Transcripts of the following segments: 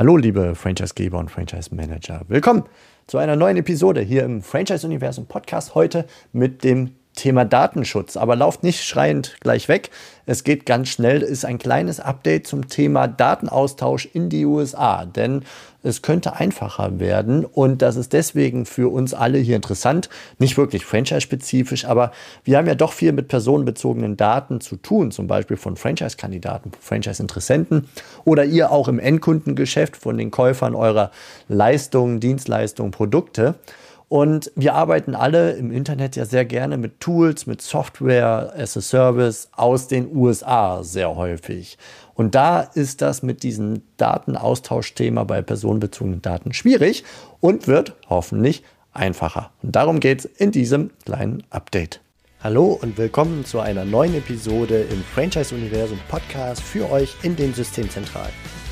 Hallo, liebe Franchisegeber und Franchise Manager. Willkommen zu einer neuen Episode hier im Franchise Universum Podcast. Heute mit dem Thema Datenschutz. Aber lauft nicht schreiend gleich weg. Es geht ganz schnell. Ist ein kleines Update zum Thema Datenaustausch in die USA. Denn es könnte einfacher werden und das ist deswegen für uns alle hier interessant. Nicht wirklich franchise-spezifisch, aber wir haben ja doch viel mit personenbezogenen Daten zu tun, zum Beispiel von Franchise-Kandidaten, Franchise-Interessenten oder ihr auch im Endkundengeschäft von den Käufern eurer Leistungen, Dienstleistungen, Produkte. Und wir arbeiten alle im Internet ja sehr gerne mit Tools, mit Software as a Service aus den USA sehr häufig. Und da ist das mit diesem Datenaustauschthema bei personenbezogenen Daten schwierig und wird hoffentlich einfacher. Und darum geht es in diesem kleinen Update. Hallo und willkommen zu einer neuen Episode im Franchise Universum Podcast für euch in den Systemzentralen.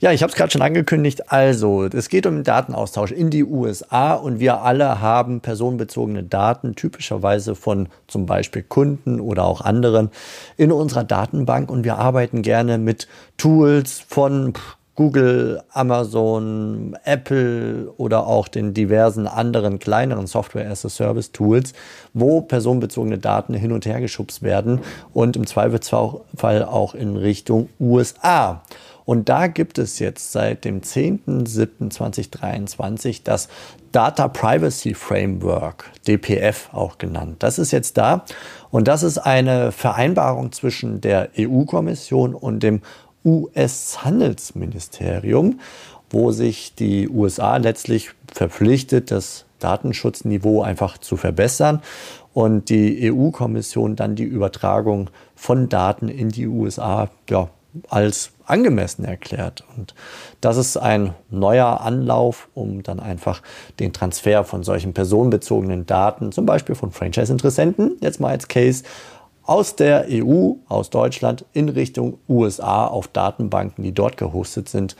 Ja, ich habe es gerade schon angekündigt. Also, es geht um den Datenaustausch in die USA und wir alle haben personenbezogene Daten, typischerweise von zum Beispiel Kunden oder auch anderen, in unserer Datenbank und wir arbeiten gerne mit Tools von Google, Amazon, Apple oder auch den diversen anderen kleineren Software-as-a-Service-Tools, wo personenbezogene Daten hin und her geschubst werden und im Zweifelsfall auch in Richtung USA. Und da gibt es jetzt seit dem 10.07.2023 das Data Privacy Framework, DPF auch genannt. Das ist jetzt da und das ist eine Vereinbarung zwischen der EU-Kommission und dem US-Handelsministerium, wo sich die USA letztlich verpflichtet, das Datenschutzniveau einfach zu verbessern und die EU-Kommission dann die Übertragung von Daten in die USA ja, als angemessen erklärt. Und das ist ein neuer Anlauf, um dann einfach den Transfer von solchen personenbezogenen Daten, zum Beispiel von Franchise-Interessenten, jetzt mal als Case, aus der EU, aus Deutschland in Richtung USA auf Datenbanken, die dort gehostet sind,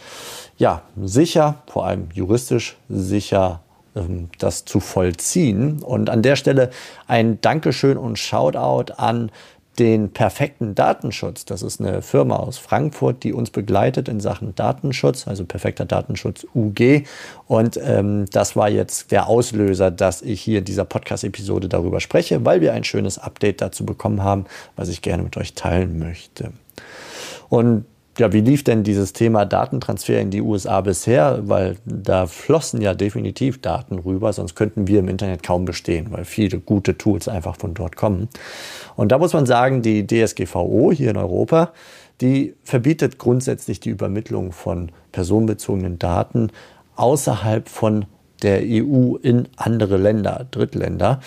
ja, sicher, vor allem juristisch sicher ähm, das zu vollziehen. Und an der Stelle ein Dankeschön und Shoutout an den perfekten Datenschutz. Das ist eine Firma aus Frankfurt, die uns begleitet in Sachen Datenschutz, also perfekter Datenschutz UG. Und ähm, das war jetzt der Auslöser, dass ich hier in dieser Podcast-Episode darüber spreche, weil wir ein schönes Update dazu bekommen haben, was ich gerne mit euch teilen möchte. Und ja, wie lief denn dieses Thema Datentransfer in die USA bisher? Weil da flossen ja definitiv Daten rüber, sonst könnten wir im Internet kaum bestehen, weil viele gute Tools einfach von dort kommen. Und da muss man sagen, die DSGVO hier in Europa, die verbietet grundsätzlich die Übermittlung von personenbezogenen Daten außerhalb von der EU in andere Länder, Drittländer,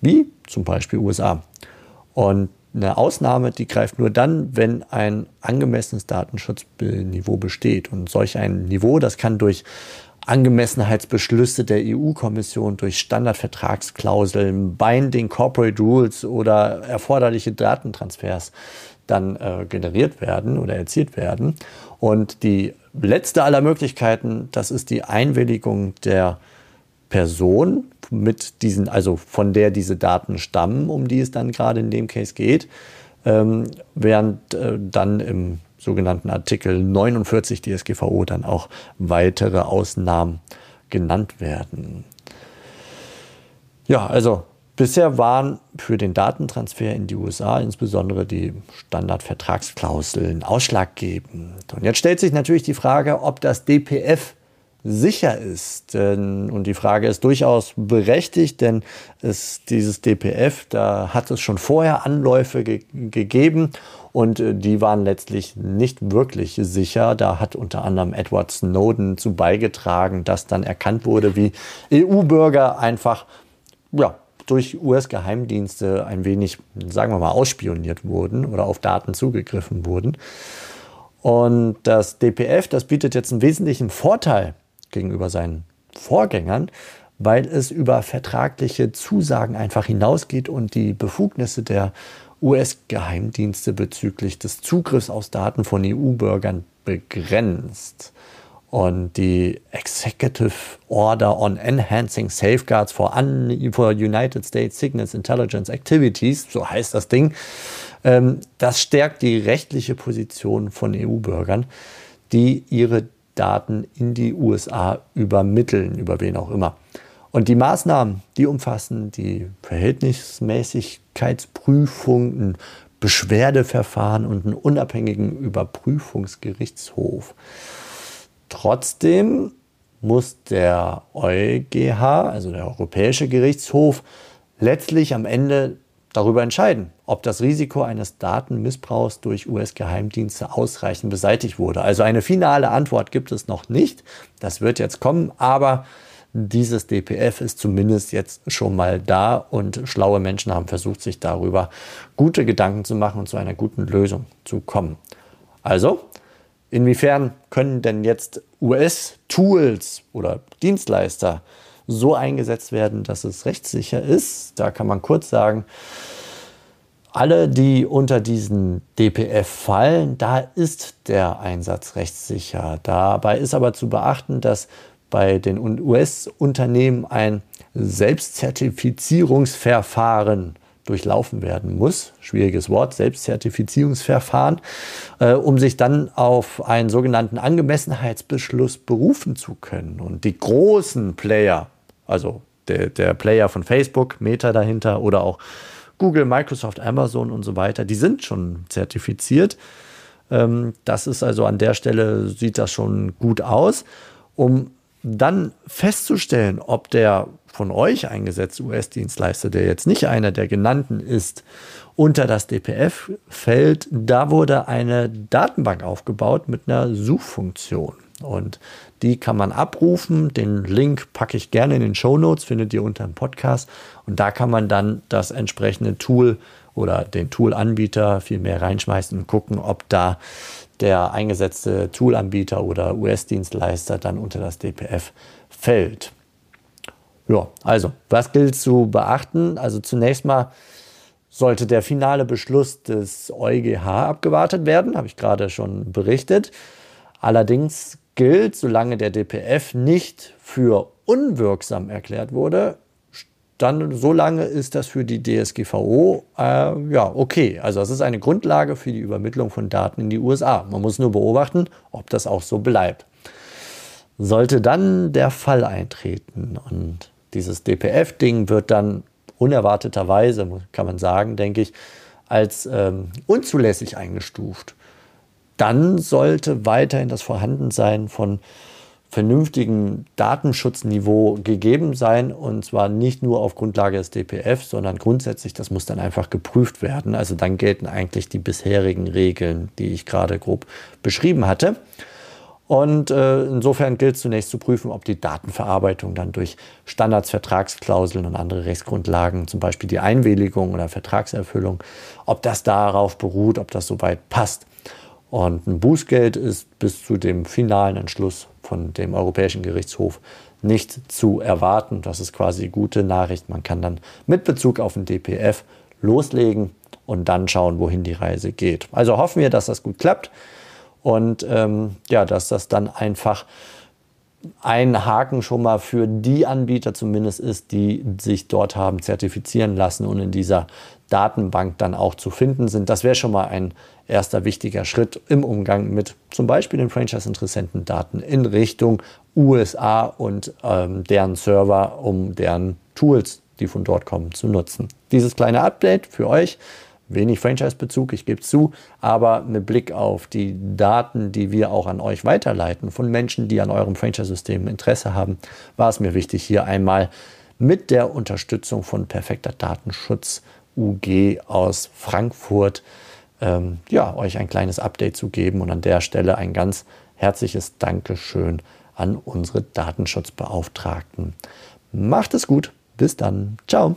wie zum Beispiel USA. Und eine Ausnahme, die greift nur dann, wenn ein angemessenes Datenschutzniveau besteht. Und solch ein Niveau, das kann durch Angemessenheitsbeschlüsse der EU-Kommission, durch Standardvertragsklauseln, Binding Corporate Rules oder erforderliche Datentransfers dann äh, generiert werden oder erzielt werden. Und die letzte aller Möglichkeiten, das ist die Einwilligung der Person, mit diesen, also von der diese Daten stammen, um die es dann gerade in dem Case geht, ähm, während äh, dann im sogenannten Artikel 49 DSGVO dann auch weitere Ausnahmen genannt werden. Ja, also bisher waren für den Datentransfer in die USA insbesondere die Standardvertragsklauseln ausschlaggebend. Und jetzt stellt sich natürlich die Frage, ob das DPF sicher ist. Und die Frage ist durchaus berechtigt, denn es, dieses DPF, da hat es schon vorher Anläufe ge gegeben und äh, die waren letztlich nicht wirklich sicher. Da hat unter anderem Edward Snowden zu beigetragen, dass dann erkannt wurde, wie EU-Bürger einfach ja, durch US-Geheimdienste ein wenig, sagen wir mal, ausspioniert wurden oder auf Daten zugegriffen wurden. Und das DPF, das bietet jetzt einen wesentlichen Vorteil gegenüber seinen Vorgängern, weil es über vertragliche Zusagen einfach hinausgeht und die Befugnisse der US-Geheimdienste bezüglich des Zugriffs aus Daten von EU-Bürgern begrenzt. Und die Executive Order on Enhancing Safeguards for, for United States Signals Intelligence Activities, so heißt das Ding, ähm, das stärkt die rechtliche Position von EU-Bürgern, die ihre Daten in die USA übermitteln, über wen auch immer. Und die Maßnahmen, die umfassen die Verhältnismäßigkeitsprüfung, ein Beschwerdeverfahren und einen unabhängigen Überprüfungsgerichtshof. Trotzdem muss der EuGH, also der Europäische Gerichtshof, letztlich am Ende darüber entscheiden, ob das Risiko eines Datenmissbrauchs durch US-Geheimdienste ausreichend beseitigt wurde. Also eine finale Antwort gibt es noch nicht. Das wird jetzt kommen, aber dieses DPF ist zumindest jetzt schon mal da und schlaue Menschen haben versucht, sich darüber gute Gedanken zu machen und zu einer guten Lösung zu kommen. Also, inwiefern können denn jetzt US-Tools oder Dienstleister so eingesetzt werden, dass es rechtssicher ist? Da kann man kurz sagen, alle, die unter diesen DPF fallen, da ist der Einsatz rechtssicher. Dabei ist aber zu beachten, dass bei den US-Unternehmen ein Selbstzertifizierungsverfahren durchlaufen werden muss, schwieriges Wort, Selbstzertifizierungsverfahren, äh, um sich dann auf einen sogenannten Angemessenheitsbeschluss berufen zu können. Und die großen Player, also der, der Player von Facebook, Meta dahinter oder auch Google, Microsoft, Amazon und so weiter, die sind schon zertifiziert. Ähm, das ist also an der Stelle, sieht das schon gut aus. Um dann festzustellen, ob der von euch eingesetzte US-Dienstleister, der jetzt nicht einer der genannten ist, unter das DPF fällt, da wurde eine Datenbank aufgebaut mit einer Suchfunktion. Und die kann man abrufen. Den Link packe ich gerne in den Show Notes, findet ihr unter dem Podcast. Und da kann man dann das entsprechende Tool oder den Tool-Anbieter viel mehr reinschmeißen und gucken, ob da der eingesetzte Toolanbieter oder US-Dienstleister dann unter das DPF fällt. Ja, also, was gilt zu beachten? Also zunächst mal sollte der finale Beschluss des EuGH abgewartet werden, habe ich gerade schon berichtet. Allerdings gilt, solange der DPF nicht für unwirksam erklärt wurde, dann so lange ist das für die DSGVO äh, ja okay. Also es ist eine Grundlage für die Übermittlung von Daten in die USA. Man muss nur beobachten, ob das auch so bleibt. Sollte dann der Fall eintreten und dieses DPF-Ding wird dann unerwarteterweise, kann man sagen, denke ich, als ähm, unzulässig eingestuft, dann sollte weiterhin das Vorhandensein von vernünftigen Datenschutzniveau gegeben sein und zwar nicht nur auf Grundlage des DPF, sondern grundsätzlich, das muss dann einfach geprüft werden. Also dann gelten eigentlich die bisherigen Regeln, die ich gerade grob beschrieben hatte. Und äh, insofern gilt zunächst zu prüfen, ob die Datenverarbeitung dann durch Standards, Vertragsklauseln und andere Rechtsgrundlagen, zum Beispiel die Einwilligung oder Vertragserfüllung, ob das darauf beruht, ob das soweit passt. Und ein Bußgeld ist bis zu dem finalen Entschluss von dem Europäischen Gerichtshof nicht zu erwarten. Das ist quasi gute Nachricht. Man kann dann mit Bezug auf den DPF loslegen und dann schauen, wohin die Reise geht. Also hoffen wir, dass das gut klappt und ähm, ja, dass das dann einfach ein Haken schon mal für die Anbieter zumindest ist, die sich dort haben zertifizieren lassen und in dieser Datenbank dann auch zu finden sind. Das wäre schon mal ein erster wichtiger Schritt im Umgang mit zum Beispiel den Franchise-Interessentendaten in Richtung USA und ähm, deren Server, um deren Tools, die von dort kommen, zu nutzen. Dieses kleine Update für euch. Wenig Franchise-Bezug, ich gebe zu, aber mit Blick auf die Daten, die wir auch an euch weiterleiten, von Menschen, die an eurem Franchise-System Interesse haben, war es mir wichtig, hier einmal mit der Unterstützung von Perfekter Datenschutz UG aus Frankfurt ähm, ja, euch ein kleines Update zu geben und an der Stelle ein ganz herzliches Dankeschön an unsere Datenschutzbeauftragten. Macht es gut, bis dann, ciao.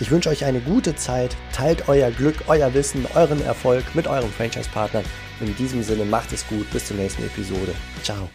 Ich wünsche euch eine gute Zeit, teilt euer Glück, euer Wissen, euren Erfolg mit euren Franchise-Partnern. In diesem Sinne macht es gut, bis zur nächsten Episode. Ciao.